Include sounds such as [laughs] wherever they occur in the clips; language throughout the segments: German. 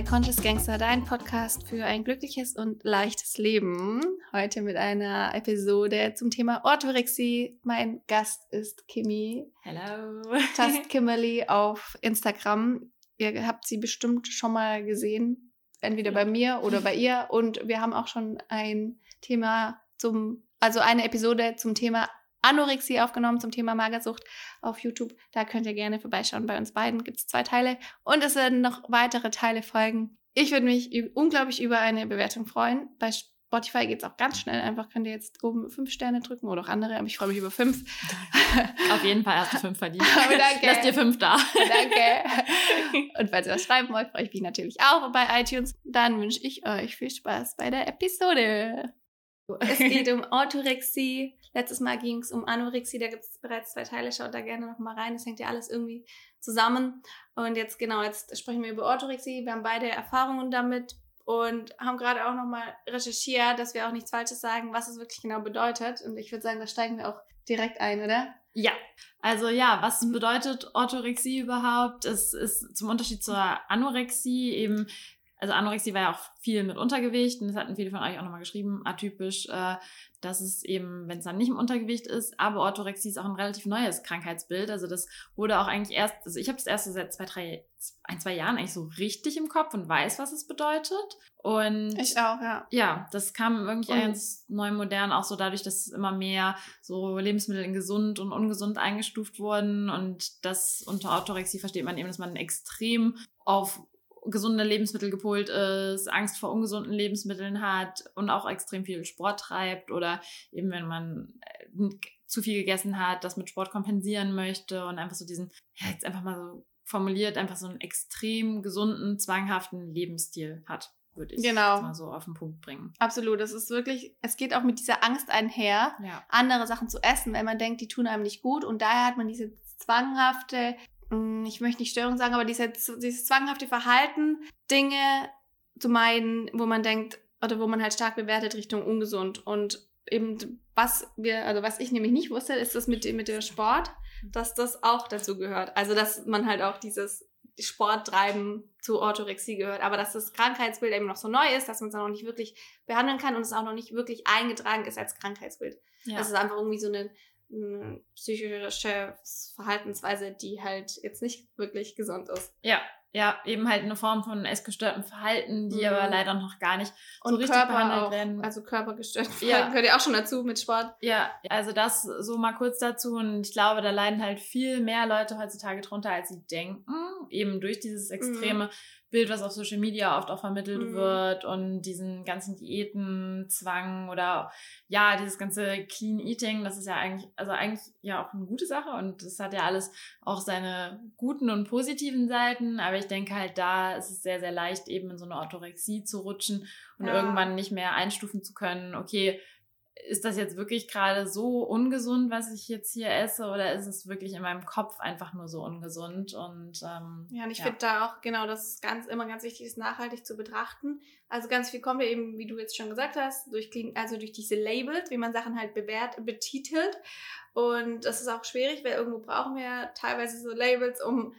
bei Conscious Gangster, dein Podcast für ein glückliches und leichtes Leben. Heute mit einer Episode zum Thema Orthorexie. Mein Gast ist Kimi. Hello. Just [laughs] Kimberly auf Instagram. Ihr habt sie bestimmt schon mal gesehen, entweder bei mir oder bei ihr. [laughs] Und wir haben auch schon ein Thema zum, also eine Episode zum Thema Anorexie aufgenommen zum Thema Magersucht auf YouTube. Da könnt ihr gerne vorbeischauen. Bei uns beiden gibt es zwei Teile und es werden noch weitere Teile folgen. Ich würde mich unglaublich über eine Bewertung freuen. Bei Spotify geht es auch ganz schnell. Einfach könnt ihr jetzt oben fünf Sterne drücken oder auch andere, aber ich freue mich über fünf. Auf jeden Fall hast du fünf verdient. [laughs] Aber danke. Lass dir fünf da. danke. [laughs] Und falls ihr was schreiben wollt, freue ich mich natürlich auch bei iTunes. Dann wünsche ich euch viel Spaß bei der Episode. Es geht um [laughs] Orthorexie. Letztes Mal ging es um Anorexie, da gibt es bereits zwei Teile. Schaut da gerne nochmal rein. Das hängt ja alles irgendwie zusammen. Und jetzt, genau, jetzt sprechen wir über Orthorexie. Wir haben beide Erfahrungen damit und haben gerade auch nochmal recherchiert, dass wir auch nichts Falsches sagen, was es wirklich genau bedeutet. Und ich würde sagen, da steigen wir auch direkt ein, oder? Ja, also ja, was bedeutet Orthorexie überhaupt? Es ist zum Unterschied zur Anorexie eben also Anorexie war ja auch viel mit Untergewicht und das hatten viele von euch auch nochmal geschrieben, atypisch, äh, dass es eben, wenn es dann nicht im Untergewicht ist, aber Orthorexie ist auch ein relativ neues Krankheitsbild. Also das wurde auch eigentlich erst, also ich habe das erst so seit zwei, drei, ein, zwei Jahren eigentlich so richtig im Kopf und weiß, was es bedeutet. Und ich auch, ja. Ja, das kam irgendwie und ganz neu modern, auch so dadurch, dass immer mehr so Lebensmittel in gesund und ungesund eingestuft wurden. Und das unter Orthorexie versteht man eben, dass man extrem auf gesunde Lebensmittel gepolt ist, Angst vor ungesunden Lebensmitteln hat und auch extrem viel Sport treibt oder eben wenn man äh, zu viel gegessen hat, das mit Sport kompensieren möchte und einfach so diesen, ja, jetzt einfach mal so formuliert, einfach so einen extrem gesunden, zwanghaften Lebensstil hat würde ich genau. mal so auf den Punkt bringen. Absolut. Das ist wirklich, es geht auch mit dieser Angst einher, ja. andere Sachen zu essen, wenn man denkt, die tun einem nicht gut. Und daher hat man diese zwanghafte ich möchte nicht Störung sagen, aber dieses, dieses zwanghafte Verhalten, Dinge zu meiden, wo man denkt, oder wo man halt stark bewertet Richtung ungesund. Und eben, was wir, also was ich nämlich nicht wusste, ist das mit, mit dem Sport, dass das auch dazu gehört. Also, dass man halt auch dieses Sporttreiben zu Orthorexie gehört, aber dass das Krankheitsbild eben noch so neu ist, dass man es noch nicht wirklich behandeln kann und es auch noch nicht wirklich eingetragen ist als Krankheitsbild. Ja. Das ist einfach irgendwie so eine eine psychische Verhaltensweise, die halt jetzt nicht wirklich gesund ist. Ja, ja, eben halt eine Form von essgestörtem Verhalten, die mhm. aber leider noch gar nicht so richtig Körper behandelt auch, werden. Also körpergestörtes Verhalten ja. [laughs] gehört ja auch schon dazu mit Sport. Ja, also das so mal kurz dazu und ich glaube, da leiden halt viel mehr Leute heutzutage drunter, als sie denken, eben durch dieses mhm. extreme mhm. Bild, was auf Social Media oft auch vermittelt mhm. wird und diesen ganzen Diätenzwang oder ja, dieses ganze Clean Eating, das ist ja eigentlich, also eigentlich ja auch eine gute Sache und das hat ja alles auch seine guten und positiven Seiten, aber ich denke halt da ist es sehr, sehr leicht eben in so eine Orthorexie zu rutschen und ja. irgendwann nicht mehr einstufen zu können, okay, ist das jetzt wirklich gerade so ungesund, was ich jetzt hier esse, oder ist es wirklich in meinem Kopf einfach nur so ungesund? Und ähm, ja, und ich ja. finde da auch genau, das ist ganz immer ganz wichtig, ist nachhaltig zu betrachten. Also ganz viel kommt ja eben, wie du jetzt schon gesagt hast, durch also durch diese Labels, wie man Sachen halt bewährt, betitelt. Und das ist auch schwierig, weil irgendwo brauchen wir teilweise so Labels, um,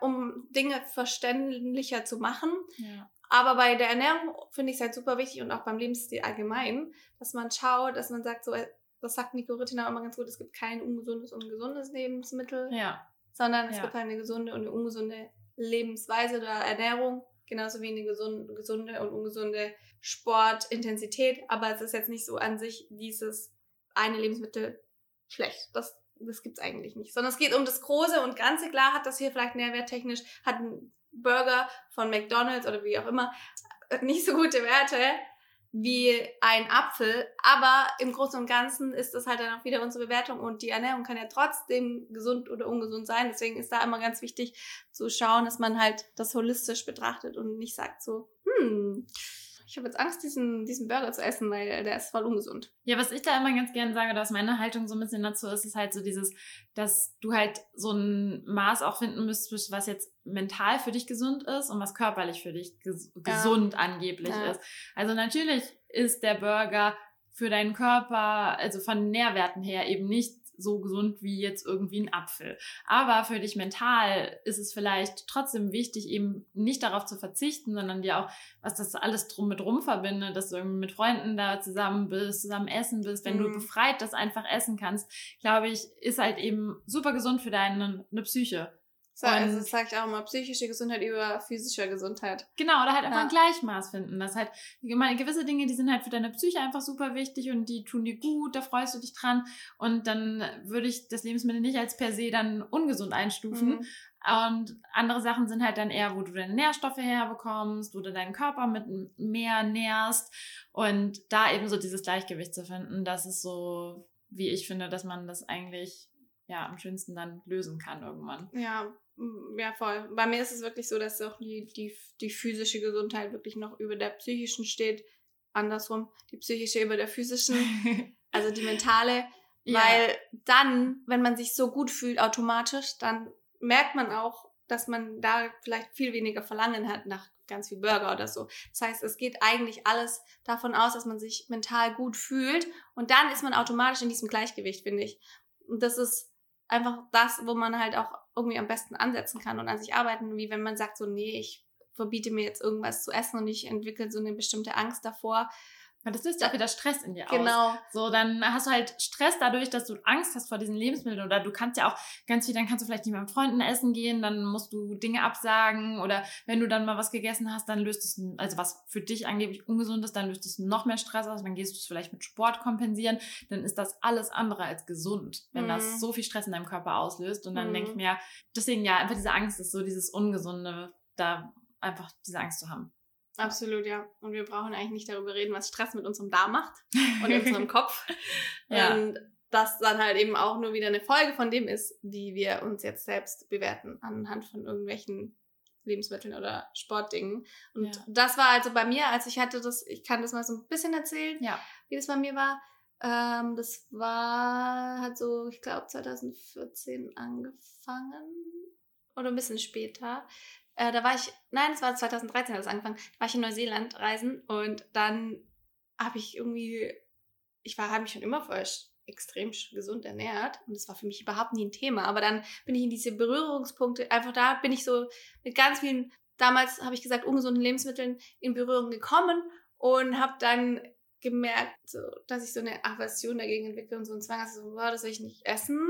um Dinge verständlicher zu machen. Ja. Aber bei der Ernährung finde ich es halt super wichtig und auch beim Lebensstil allgemein, dass man schaut, dass man sagt, so, äh, das sagt Nico Rittina immer ganz gut, es gibt kein ungesundes und gesundes Lebensmittel, ja. sondern es ja. gibt halt eine gesunde und eine ungesunde Lebensweise oder Ernährung, genauso wie eine gesunde, gesunde und ungesunde Sportintensität. Aber es ist jetzt nicht so an sich dieses eine Lebensmittel schlecht. Das, das gibt es eigentlich nicht. Sondern es geht um das Große und Ganze. Klar hat das hier vielleicht nährwerttechnisch, hat Burger von McDonald's oder wie auch immer [laughs] nicht so gute Werte wie ein Apfel, aber im Großen und Ganzen ist das halt dann auch wieder unsere Bewertung und die Ernährung kann ja trotzdem gesund oder ungesund sein. Deswegen ist da immer ganz wichtig zu schauen, dass man halt das holistisch betrachtet und nicht sagt so, hm, ich habe jetzt Angst, diesen, diesen Burger zu essen, weil der ist voll ungesund. Ja, was ich da immer ganz gerne sage, dass meine Haltung so ein bisschen dazu ist, ist halt so dieses, dass du halt so ein Maß auch finden müsstest, was jetzt mental für dich gesund ist und was körperlich für dich ges ja. gesund angeblich ja. ist. Also natürlich ist der Burger für deinen Körper, also von Nährwerten her eben nicht so gesund wie jetzt irgendwie ein Apfel. Aber für dich mental ist es vielleicht trotzdem wichtig, eben nicht darauf zu verzichten, sondern dir auch, was das alles drum mit rum verbindet, dass du irgendwie mit Freunden da zusammen bist, zusammen essen bist, wenn mhm. du befreit das einfach essen kannst, glaube ich, ist halt eben super gesund für deine eine Psyche. So, also sage ich auch immer, psychische Gesundheit über physische Gesundheit. Genau, oder halt einfach ja. ein Gleichmaß finden. Das halt, meine, gewisse Dinge, die sind halt für deine Psyche einfach super wichtig und die tun dir gut, da freust du dich dran. Und dann würde ich das Lebensmittel nicht als per se dann ungesund einstufen. Mhm. Und andere Sachen sind halt dann eher, wo du deine Nährstoffe herbekommst, wo du deinen Körper mit mehr nährst. Und da eben so dieses Gleichgewicht zu finden, das ist so, wie ich finde, dass man das eigentlich ja am schönsten dann lösen kann irgendwann. Ja, ja, voll. Bei mir ist es wirklich so, dass auch die, die, die physische Gesundheit wirklich noch über der psychischen steht. Andersrum, die psychische über der physischen, [laughs] also die mentale. Ja. Weil dann, wenn man sich so gut fühlt automatisch, dann merkt man auch, dass man da vielleicht viel weniger Verlangen hat nach ganz viel Burger oder so. Das heißt, es geht eigentlich alles davon aus, dass man sich mental gut fühlt und dann ist man automatisch in diesem Gleichgewicht, finde ich. Und das ist einfach das, wo man halt auch irgendwie am besten ansetzen kann und an sich arbeiten, wie wenn man sagt, so, nee, ich verbiete mir jetzt irgendwas zu essen und ich entwickle so eine bestimmte Angst davor, weil das löst ja auch wieder Stress in dir genau. aus. So, dann hast du halt Stress dadurch, dass du Angst hast vor diesen Lebensmitteln. Oder du kannst ja auch ganz viel, dann kannst du vielleicht nicht mehr mit Freunden essen gehen, dann musst du Dinge absagen. Oder wenn du dann mal was gegessen hast, dann löst es, also was für dich angeblich ungesund ist, dann löst es noch mehr Stress aus. Dann gehst du es vielleicht mit Sport kompensieren. Dann ist das alles andere als gesund, wenn mhm. das so viel Stress in deinem Körper auslöst. Und dann mhm. denke ich mir, deswegen ja, einfach diese Angst ist so dieses Ungesunde, da einfach diese Angst zu haben. Absolut, ja. Und wir brauchen eigentlich nicht darüber reden, was Stress mit unserem Darm macht und unserem [laughs] Kopf. ja. Und das dann halt eben auch nur wieder eine Folge von dem ist, wie wir uns jetzt selbst bewerten anhand von irgendwelchen Lebensmitteln oder Sportdingen. Und ja. das war also bei mir, als ich hatte das, ich kann das mal so ein bisschen erzählen, ja. wie das bei mir war. Ähm, das war, hat so, ich glaube, 2014 angefangen oder ein bisschen später. Äh, da war ich, nein, es war 2013 hat angefangen, da war ich in Neuseeland reisen und dann habe ich irgendwie, ich war, habe mich schon immer voll extrem gesund ernährt und das war für mich überhaupt nie ein Thema. Aber dann bin ich in diese Berührungspunkte, einfach da bin ich so mit ganz vielen, damals habe ich gesagt, ungesunden Lebensmitteln in Berührung gekommen und habe dann gemerkt, so, dass ich so eine Aversion dagegen entwickle und so einen Zwang, also so, das will ich nicht essen.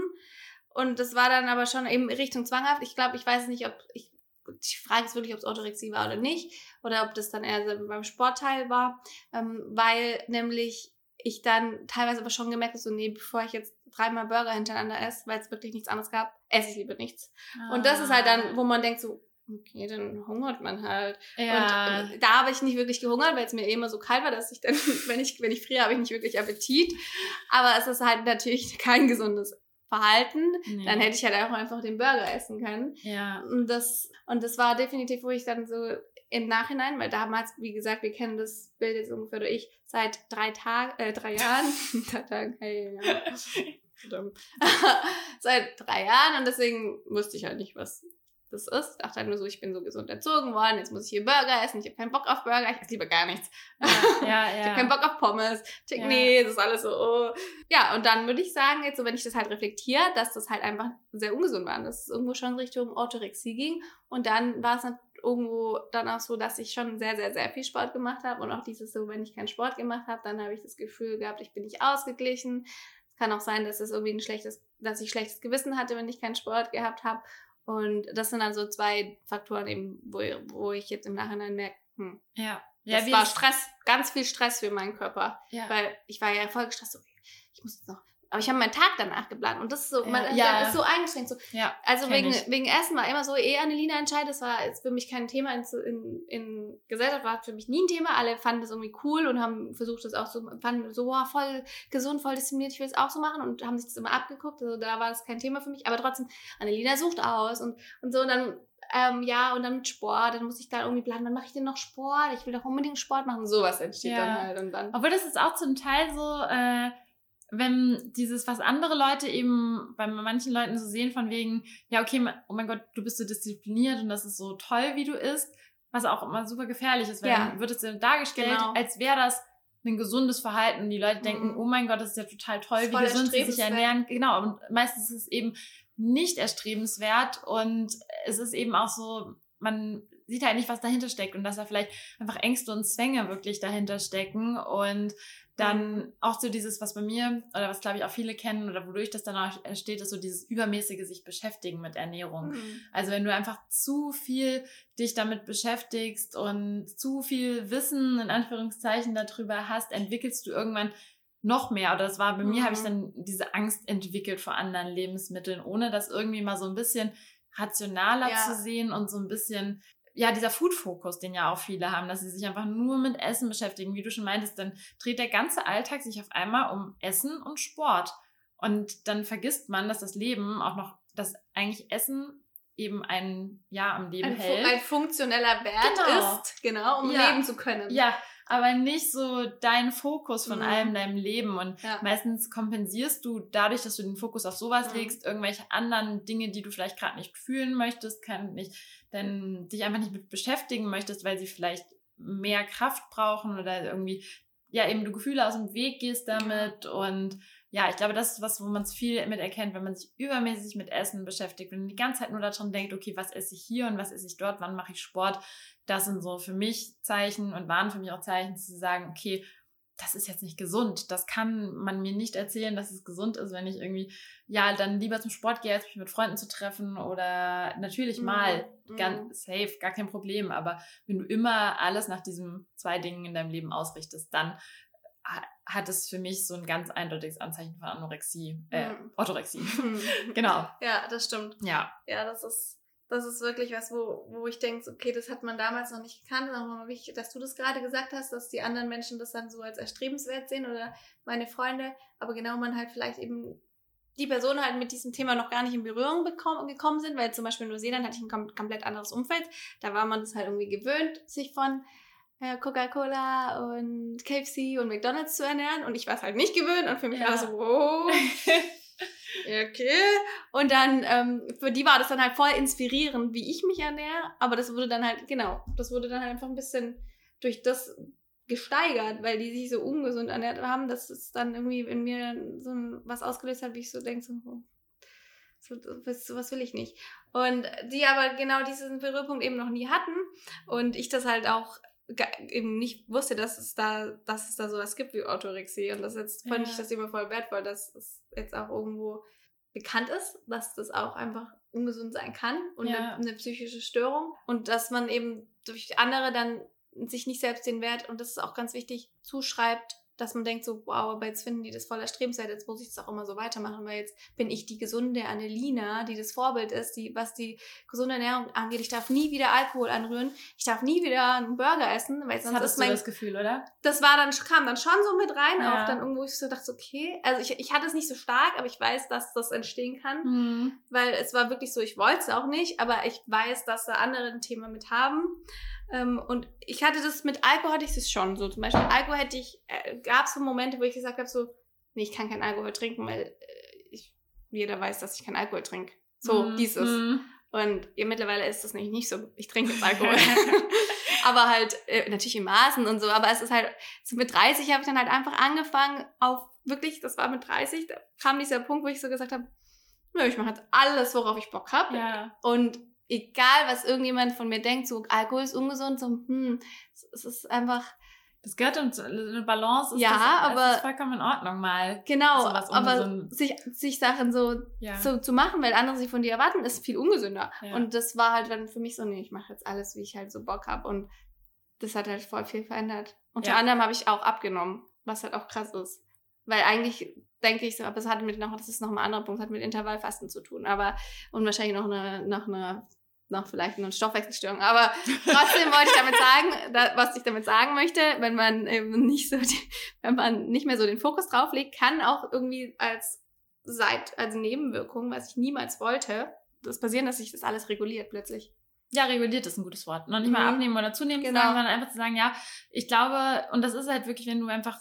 Und das war dann aber schon eben Richtung zwanghaft. Ich glaube, ich weiß nicht, ob ich die Frage ist wirklich, ob es Orthorexie war oder nicht, oder ob das dann eher beim Sportteil war, ähm, weil nämlich ich dann teilweise aber schon gemerkt habe, so, nee, bevor ich jetzt dreimal Burger hintereinander esse, weil es wirklich nichts anderes gab, esse ich lieber nichts. Ah. Und das ist halt dann, ah. wo man denkt so, okay, dann hungert man halt. Ja. Und äh, da habe ich nicht wirklich gehungert, weil es mir eh immer so kalt war, dass ich dann, [laughs] wenn ich, wenn ich friere, habe ich nicht wirklich Appetit. Aber es ist halt natürlich kein gesundes Verhalten, nee. dann hätte ich halt auch einfach den Burger essen können. Ja. Und das, und das war definitiv, wo ich dann so im Nachhinein, weil damals, wie gesagt, wir kennen das Bild jetzt ungefähr oder ich seit drei Tagen, äh, drei Jahren. [laughs] [laughs] drei Tagen, hey, ja. [laughs] seit drei Jahren und deswegen wusste ich halt nicht, was das ist. Dachte halt nur so, ich bin so gesund erzogen worden, jetzt muss ich hier Burger essen, ich habe keinen Bock auf Burger, ich esse lieber gar nichts. Ja, ja, [laughs] ja. ich habe keinen Bock auf Pommes. Ja. Nee, das ist alles so, oh. Ja, und dann würde ich sagen, jetzt so, wenn ich das halt reflektiere, dass das halt einfach sehr ungesund war, dass es irgendwo schon Richtung Orthorexie ging. Und dann war es irgendwo dann auch so, dass ich schon sehr, sehr, sehr viel Sport gemacht habe. Und auch dieses so, wenn ich keinen Sport gemacht habe, dann habe ich das Gefühl gehabt, ich bin nicht ausgeglichen. Es kann auch sein, dass es irgendwie ein schlechtes, dass ich schlechtes Gewissen hatte, wenn ich keinen Sport gehabt habe. Und das sind dann so zwei Faktoren eben, wo, wo ich jetzt im Nachhinein merke, hm, ja. ja das war Stress, ganz viel Stress für meinen Körper. Ja. Weil ich war ja voll gestresst, okay, ich muss jetzt noch aber ich habe meinen Tag danach geplant und das ist so, man ja. ist so eingeschränkt. So. Ja, also wegen, wegen Essen war immer so, eh Annelina entscheidet, das war jetzt für mich kein Thema in, in, in Gesellschaft, war für mich nie ein Thema. Alle fanden das irgendwie cool und haben versucht, das auch so, fanden so, wow, voll gesund, voll diszipliniert, ich will es auch so machen und haben sich das immer abgeguckt. Also da war das kein Thema für mich, aber trotzdem, Annelina sucht aus und, und so und dann ähm, ja, und dann mit Sport, dann muss ich da irgendwie planen, wann mache ich denn noch Sport? Ich will doch unbedingt Sport machen. Sowas entsteht ja. dann halt. Und dann. Obwohl das ist auch zum Teil so, äh, wenn dieses, was andere Leute eben bei manchen Leuten so sehen, von wegen, ja, okay, oh mein Gott, du bist so diszipliniert und das ist so toll, wie du isst, was auch immer super gefährlich ist, weil ja. dann wird es dargestellt, genau. als wäre das ein gesundes Verhalten und die Leute denken, Mhm. oh mein Gott, das ist ja total toll, wie gesund sie sich ernähren. Genau, und meistens ist es eben nicht erstrebenswert und es ist eben auch so, man sieht halt nicht, was dahinter steckt und dass da vielleicht einfach Ängste und Zwänge wirklich dahinter stecken und dann auch so dieses, was bei mir oder was glaube ich auch viele kennen oder wodurch das dann auch entsteht, ist so dieses übermäßige sich beschäftigen mit Ernährung. Mhm. Also wenn du einfach zu viel dich damit beschäftigst und zu viel Wissen in Anführungszeichen darüber hast, entwickelst du irgendwann noch mehr. Oder das war bei mir, Mhm. habe ich dann diese Angst entwickelt vor anderen Lebensmitteln, ohne das irgendwie mal so ein bisschen rationaler Ja. zu sehen und so ein bisschen ja, dieser Food-Fokus, den ja auch viele haben, dass sie sich einfach nur mit Essen beschäftigen. Wie du schon meintest, dann dreht der ganze Alltag sich auf einmal um Essen und Sport. Und dann vergisst man, dass das Leben auch noch, dass eigentlich Essen eben ein Ja am Leben Ein, hält. ein funktioneller Wert Genau. ist, genau, um Ja. leben zu können. ja, aber nicht so dein Fokus von Mhm. allem deinem Leben. Und Ja. meistens kompensierst du dadurch, dass du den Fokus auf sowas Mhm. legst, irgendwelche anderen Dinge, die du vielleicht gerade nicht fühlen möchtest, kann nicht, denn dich einfach nicht mit beschäftigen möchtest, weil sie vielleicht mehr Kraft brauchen oder irgendwie, ja, eben du Gefühle aus dem Weg gehst damit. Und ja, ich glaube, das ist was, wo man es viel mit erkennt, wenn man sich übermäßig mit Essen beschäftigt, wenn man die ganze Zeit nur daran denkt, okay, was esse ich hier und was esse ich dort, wann mache ich Sport. Das sind so für mich Zeichen und waren für mich auch Zeichen zu sagen, okay, das ist jetzt nicht gesund. Das kann man mir nicht erzählen, dass es gesund ist, wenn ich irgendwie, ja, dann lieber zum Sport gehe, als mich mit Freunden zu treffen oder natürlich Mhm. mal, Mhm. ganz safe, gar kein Problem. Aber wenn du immer alles nach diesen zwei Dingen in deinem Leben ausrichtest, dann hat es für mich so ein ganz eindeutiges Anzeichen von Anorexie, äh, Mhm. Orthorexie. [laughs] Genau, Ja, das stimmt. ja. Ja, das ist, das ist wirklich was, wo, wo ich denke, okay, das hat man damals noch nicht gekannt. Mal wichtig, dass du das gerade gesagt hast, dass die anderen Menschen das dann so als erstrebenswert sehen oder meine Freunde. Aber genau man halt vielleicht eben die Personen halt mit diesem Thema noch gar nicht in Berührung bekommen, gekommen sind, weil zum Beispiel in Neuseeland hatte ich ein kom komplett anderes Umfeld. Da war man das halt irgendwie gewöhnt, sich von Coca-Cola und KFC und McDonalds zu ernähren. Und ich war es halt nicht gewöhnt und für mich Ja. war es so, wow. [laughs] Okay. Und dann, ähm, für die war das dann halt voll inspirierend, wie ich mich ernähre. Aber das wurde dann halt, genau, das wurde dann halt einfach ein bisschen durch das gesteigert, weil die sich so ungesund ernährt haben, dass es dann irgendwie in mir so was ausgelöst hat, wie ich so denke, so, oh, so, was, was will ich nicht. Und die aber genau diesen Berührpunkt eben noch nie hatten und ich das halt auch eben nicht wusste, dass es da, dass es da sowas gibt wie Orthorexie. Und das jetzt fand Ja. ich das immer voll wertvoll, dass es jetzt auch irgendwo bekannt ist, dass das auch einfach ungesund sein kann und Ja. eine, eine psychische Störung. Und dass man eben durch andere dann sich nicht selbst den Wert, und das ist auch ganz wichtig, zuschreibt, dass man denkt so, wow, aber jetzt finden die das voll erstrebenswert, jetzt muss ich das auch immer so weitermachen, weil jetzt bin ich die gesunde Annelina, die das Vorbild ist, die, was die gesunde Ernährung angeht. Ich darf nie wieder Alkohol anrühren, ich darf nie wieder einen Burger essen, weil Das sonst hattest ist du mein das Gefühl, oder? das war dann, kam dann schon so mit rein, Ja. auch dann irgendwo, ich so dachte, okay, also ich, ich hatte es nicht so stark, aber ich weiß, dass das entstehen kann, Mhm. weil es war wirklich so, ich wollte es auch nicht, aber ich weiß, dass da andere ein Thema mit haben. Ähm, und ich hatte das mit Alkohol, hatte ich es schon so. Zum Beispiel Alkohol hätte ich, äh, gab es so Momente, wo ich gesagt habe, so, nee, ich kann keinen Alkohol trinken, weil äh, ich, jeder weiß, dass ich keinen Alkohol trinke. So, Mhm. dieses. Mhm. Und ja, mittlerweile ist das nämlich nicht so. Ich trinke jetzt Alkohol. [laughs] [laughs] aber halt äh, natürlich in Maßen und so. Aber es ist halt, so mit 30 habe ich dann halt einfach angefangen auf, wirklich, das war mit 30, da kam dieser Punkt, wo ich so gesagt habe, ich mache jetzt alles, worauf ich Bock habe. Ja. Und egal, was irgendjemand von mir denkt, so Alkohol ist ungesund, so, hm, es- ist einfach, Das gehört uns, eine Balance ist, Ja, das, aber- ist vollkommen in Ordnung mal. genau, aber sich, sich Sachen so Ja. so zu machen, weil andere sie von dir erwarten, ist viel ungesünder. Ja. Und das war halt dann für mich so, nee, ich mache jetzt alles, wie ich halt so Bock habe. Und das hat halt voll viel verändert. Unter Ja. anderem habe ich auch abgenommen, was halt auch krass ist. Weil eigentlich denke ich so, aber es hat mit noch, das ist noch ein anderer Punkt, hat mit Intervallfasten zu tun. Aber, und wahrscheinlich noch eine, noch eine, noch vielleicht eine Stoffwechselstörung. Aber trotzdem wollte ich damit sagen, da, was ich damit sagen möchte, wenn man eben nicht so, die, wenn man nicht mehr so den Fokus drauf legt, kann auch irgendwie als Seit, als Nebenwirkung, was ich niemals wollte, das passieren, dass sich das alles reguliert plötzlich. Ja, reguliert ist ein gutes Wort. Noch nicht mal Mhm. abnehmen oder zunehmen, Genau. sondern einfach zu sagen, ja, ich glaube, und das ist halt wirklich, wenn du einfach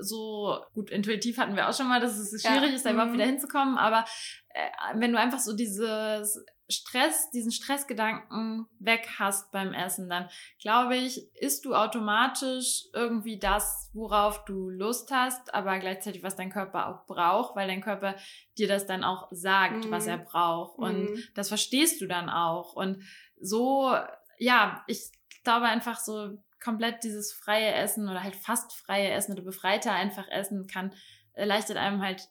so, gut, intuitiv hatten wir auch schon mal, dass es schwierig ja. ist, da überhaupt mhm. wieder hinzukommen, aber äh, wenn du einfach so dieses Stress, diesen Stressgedanken weg hast beim Essen, dann glaube ich, isst du automatisch irgendwie das, worauf du Lust hast, aber gleichzeitig, was dein Körper auch braucht, weil dein Körper dir das dann auch sagt, mhm. was er braucht. Und mhm. das verstehst du dann auch. Und so, ja, ich glaube einfach so komplett dieses freie Essen oder halt fast freie Essen oder befreiter einfach essen kann, erleichtert einem halt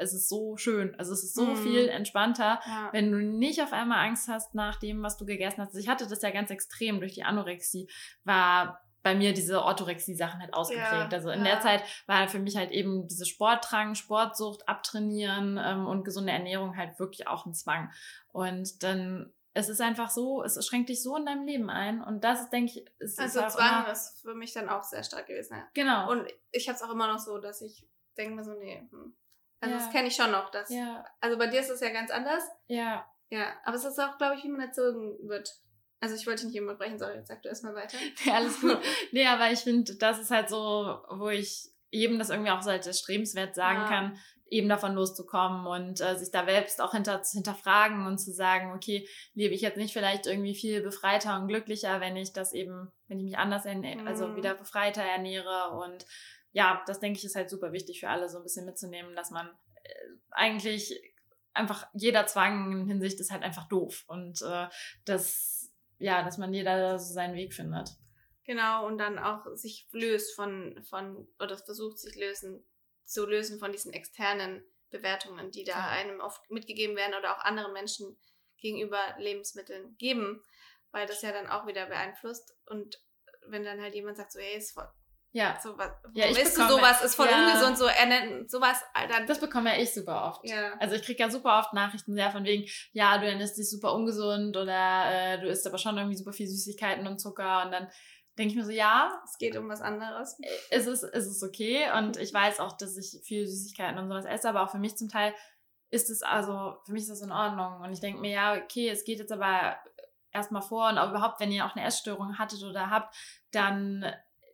es ist so schön. Also es ist so mhm. viel entspannter, ja. wenn du nicht auf einmal Angst hast nach dem, was du gegessen hast. Also ich hatte das ja ganz extrem durch die Anorexie, war bei mir diese Orthorexie-Sachen halt ausgeprägt. Ja, also in ja. der Zeit war für mich halt eben diese Sportdrang, Sportsucht, Abtrainieren ähm, und gesunde Ernährung halt wirklich auch ein Zwang. Und dann es ist einfach so, es schränkt dich so in deinem Leben ein. Und das ist, denke ich, ist Also Zwang ist für mich dann auch sehr stark gewesen. Ja. Genau. Und ich habe es auch immer noch so, dass ich denke mir so, nee, hm, also ja. das kenne ich schon noch. Das, ja. Also bei dir ist es ja ganz anders. Ja. Ja, aber es ist auch, glaube ich, wie man erzogen wird. Also ich wollte nicht immer brechen, sondern jetzt sag du erstmal weiter. [laughs] Ja, alles gut. nee, aber ich finde, das ist halt so, wo ich jedem das irgendwie auch so als erstrebenswert sagen ja. kann, eben davon loszukommen und äh, sich da selbst auch hinter, zu hinterfragen und zu sagen, okay, lebe ich jetzt nicht vielleicht irgendwie viel befreiter und glücklicher, wenn ich das eben, wenn ich mich anders, ernähre, also mhm. wieder befreiter ernähre und ja, das denke ich ist halt super wichtig für alle, so ein bisschen mitzunehmen, dass man äh, eigentlich einfach jeder Zwang in Hinsicht ist halt einfach doof und äh, dass, ja, dass man jeder so seinen Weg findet. Genau, und dann auch sich löst von, von oder versucht sich lösen, zu lösen von diesen externen Bewertungen, die da ja. einem oft mitgegeben werden oder auch anderen Menschen gegenüber Lebensmitteln geben, weil das ja dann auch wieder beeinflusst. Und wenn dann halt jemand sagt, so, hey, ist voll, ja. So was, ja, ich bekomme, du sowas, ist voll ja, ungesund, so er nennt sowas, Alter. Das bekomme ja ich super oft. Ja. Also ich kriege ja super oft Nachrichten sehr von wegen, ja, du ernährst dich super ungesund oder äh, du isst aber schon irgendwie super viel Süßigkeiten und Zucker und dann denke ich mir so, ja. Es geht um was anderes. Es ist, es ist okay und ich weiß auch, dass ich viel Süßigkeiten und sowas esse, aber auch für mich zum Teil ist es, also für mich ist das in Ordnung und ich denke mir, ja, okay, es geht jetzt aber erstmal vor und auch überhaupt, wenn ihr auch eine Essstörung hattet oder habt, dann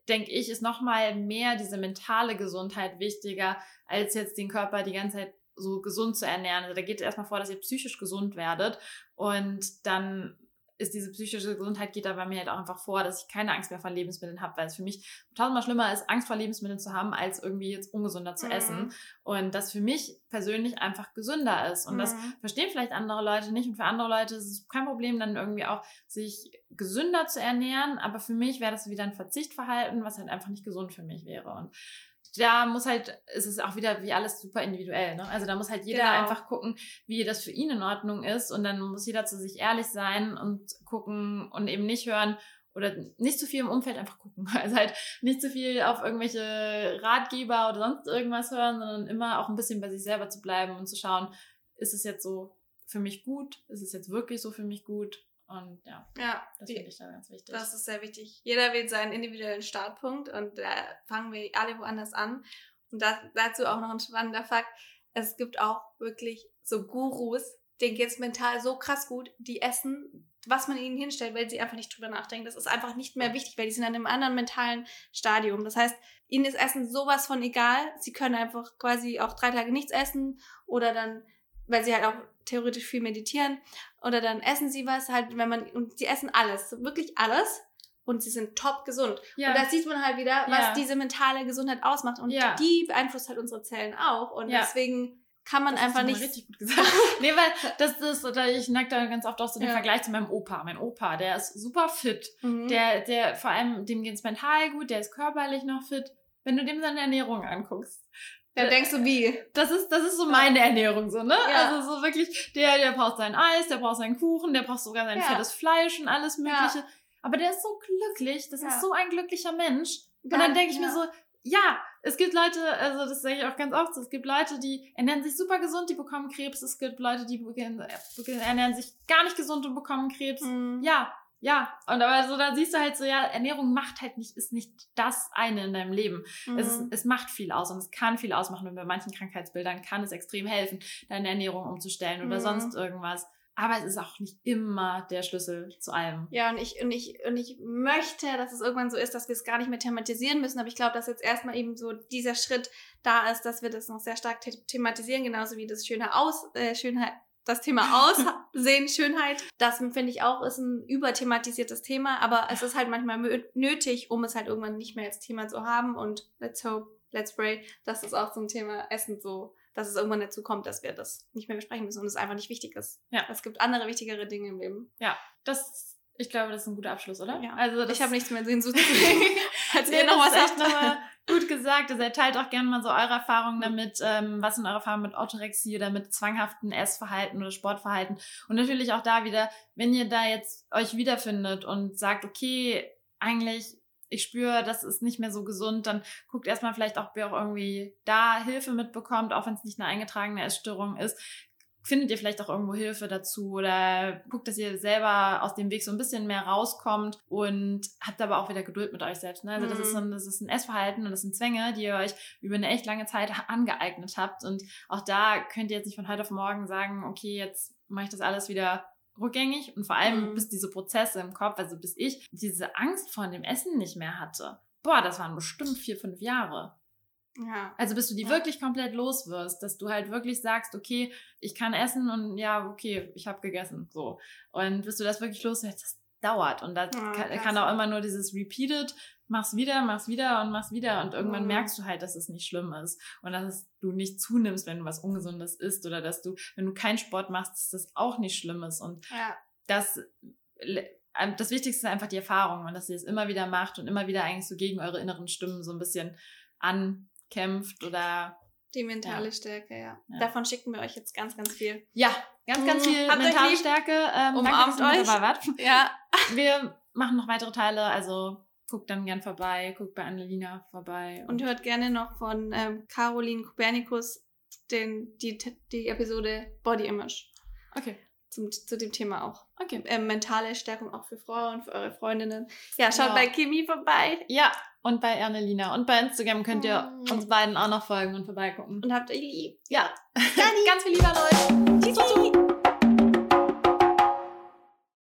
denke ich, ist nochmal mehr diese mentale Gesundheit wichtiger, als jetzt den Körper die ganze Zeit so gesund zu ernähren. Also da geht es erstmal vor, dass ihr psychisch gesund werdet und dann ist diese psychische Gesundheit geht da bei mir halt auch einfach vor, dass ich keine Angst mehr vor Lebensmitteln habe, weil es für mich tausendmal schlimmer ist, Angst vor Lebensmitteln zu haben, als irgendwie jetzt ungesunder zu mhm. essen. Und das für mich persönlich einfach gesünder ist. Und mhm. das verstehen vielleicht andere Leute nicht. Und für andere Leute ist es kein Problem, dann irgendwie auch sich gesünder zu ernähren. Aber für mich wäre das wieder ein Verzichtverhalten, was halt einfach nicht gesund für mich wäre. Und da muss halt, es ist auch wieder wie alles super individuell. Ne? Also da muss halt jeder genau. einfach gucken, wie das für ihn in Ordnung ist. Und dann muss jeder zu sich ehrlich sein und gucken und eben nicht hören oder nicht zu viel im Umfeld einfach gucken. [laughs] Also halt nicht zu viel auf irgendwelche Ratgeber oder sonst irgendwas hören, sondern immer auch ein bisschen bei sich selber zu bleiben und zu schauen, ist es jetzt so für mich gut? Ist es jetzt wirklich so für mich gut? Und ja, ja das finde ich dann ganz wichtig. Das ist sehr wichtig. Jeder wählt seinen individuellen Startpunkt und da fangen wir alle woanders an. Und das, dazu auch noch ein spannender Fakt. Es gibt auch wirklich so Gurus, denen geht es mental so krass gut, die essen, was man ihnen hinstellt, weil sie einfach nicht drüber nachdenken. Das ist einfach nicht mehr wichtig, weil die sind an einem anderen mentalen Stadium. Das heißt, ihnen ist Essen sowas von egal. Sie können einfach quasi auch drei Tage nichts essen oder dann, weil sie halt auch theoretisch viel meditieren oder dann essen sie was halt, wenn man, und sie essen alles, wirklich alles und sie sind top gesund. Ja. Und da sieht man halt wieder, was ja. diese mentale Gesundheit ausmacht und ja. die beeinflusst halt unsere Zellen auch und deswegen kann man das einfach nicht. richtig gut gesagt. [laughs] nee, weil das ist, oder ich neige da ganz oft auch so den Vergleich zu meinem Opa. Mein Opa, der ist super fit. Mhm. Der, der, vor allem, dem geht es mental gut, der ist körperlich noch fit. Wenn du dem seine Ernährung anguckst, dann denkst du wie? Das ist, das ist so meine Ernährung, so, ne? Ja. Also so wirklich, der, der braucht sein Eis, der braucht seinen Kuchen, der braucht sogar sein ja. fettes Fleisch und alles Mögliche. Ja. Aber der ist so glücklich, das ist so ein glücklicher Mensch. und dann denke ich mir so, ja, es gibt Leute, also das sage ich auch ganz oft, so, es gibt Leute, die ernähren sich super gesund, die bekommen Krebs. Es gibt Leute, die ernähren sich gar nicht gesund und bekommen Krebs. Mhm. Ja, ja, und aber so, da siehst du halt so, ja, Ernährung macht halt nicht, ist nicht das eine in deinem Leben. Mhm. Es, es macht viel aus und es kann viel ausmachen und bei manchen Krankheitsbildern kann es extrem helfen, deine Ernährung umzustellen oder mhm. sonst irgendwas. aber es ist auch nicht immer der Schlüssel zu allem. Ja, und ich, und ich, und ich möchte, dass es irgendwann so ist, dass wir es gar nicht mehr thematisieren müssen. Aber ich glaube, dass jetzt erstmal eben so dieser Schritt da ist, dass wir das noch sehr stark the thematisieren, genauso wie das schöne Aus, äh, Schönheit, das Thema Aussehen, [laughs] Schönheit. Das finde ich auch ist ein überthematisiertes Thema, aber es ist halt manchmal nötig, um es halt irgendwann nicht mehr als Thema zu haben. Und let's hope, let's pray, dass es auch zum Thema Essen so dass es irgendwann dazu kommt, dass wir das nicht mehr besprechen müssen und es einfach nicht wichtig ist. Ja. Es gibt andere wichtigere Dinge im Leben. Ja, das, ich glaube, das ist ein guter Abschluss, oder? Ja. Also ich habe nichts mehr hinzuzufügen. [laughs] Als nee, ihr noch was habt. nochmal [laughs] gut gesagt. Also teilt auch gerne mal so eure Erfahrungen damit. Ähm, was sind eure Erfahrungen mit Orthorexie oder mit zwanghaften Essverhalten oder Sportverhalten? Und natürlich auch da wieder, wenn ihr da jetzt euch wiederfindet und sagt, okay, eigentlich ich spüre, das ist nicht mehr so gesund, dann guckt erstmal vielleicht auch, wer auch irgendwie da Hilfe mitbekommt, auch wenn es nicht eine eingetragene Essstörung ist. Findet ihr vielleicht auch irgendwo Hilfe dazu oder guckt, dass ihr selber aus dem Weg so ein bisschen mehr rauskommt und habt aber auch wieder Geduld mit euch selbst. Ne? Also das, ist mhm. ein, das ist ein Essverhalten und das sind Zwänge, die ihr euch über eine echt lange Zeit angeeignet habt. Und auch da könnt ihr jetzt nicht von heute auf morgen sagen, okay, jetzt mache ich das alles wieder rückgängig und vor allem mhm. bis diese Prozesse im Kopf, also bis ich diese Angst vor dem Essen nicht mehr hatte. Boah, das waren bestimmt vier, fünf Jahre. Ja. Also bis du die ja. wirklich komplett los wirst, dass du halt wirklich sagst, okay, ich kann essen und ja, okay, ich habe gegessen, so. Und bis du das wirklich los wirst, das dauert und da ja, kann, kann, auch immer nur dieses repeated mach's wieder, mach's wieder und mach's wieder und irgendwann mhm. merkst du halt, dass es nicht schlimm ist und dass du nicht zunimmst, wenn du was Ungesundes isst oder dass du, wenn du keinen Sport machst, dass das auch nicht schlimm ist und ja. das das Wichtigste ist einfach die Erfahrung und dass ihr es immer wieder macht und immer wieder eigentlich so gegen eure inneren Stimmen so ein bisschen ankämpft oder die mentale ja. Stärke, ja. ja. Davon schicken wir euch jetzt ganz, ganz viel. Ja, ganz, ganz mhm. viel Habt mentale Stärke. Ähm, Umarmt danke, euch. Ja. [laughs] Wir machen noch weitere Teile, also guckt dann gern vorbei, guckt bei Annelina vorbei. Und, und hört gerne noch von ähm, Caroline Kopernikus den, die, die Episode Body Image. Okay. Zum, zu dem Thema auch. Okay. Ähm, mentale Stärkung auch für Frauen, für eure Freundinnen. Ja, schaut ja. bei Kimi vorbei. Ja, und bei Annelina. Und bei Instagram könnt ihr oh. uns beiden auch noch folgen und vorbeigucken. Und habt euch lieb. Ja. [laughs] Ganz viel lieber, Leute. Tschüssi.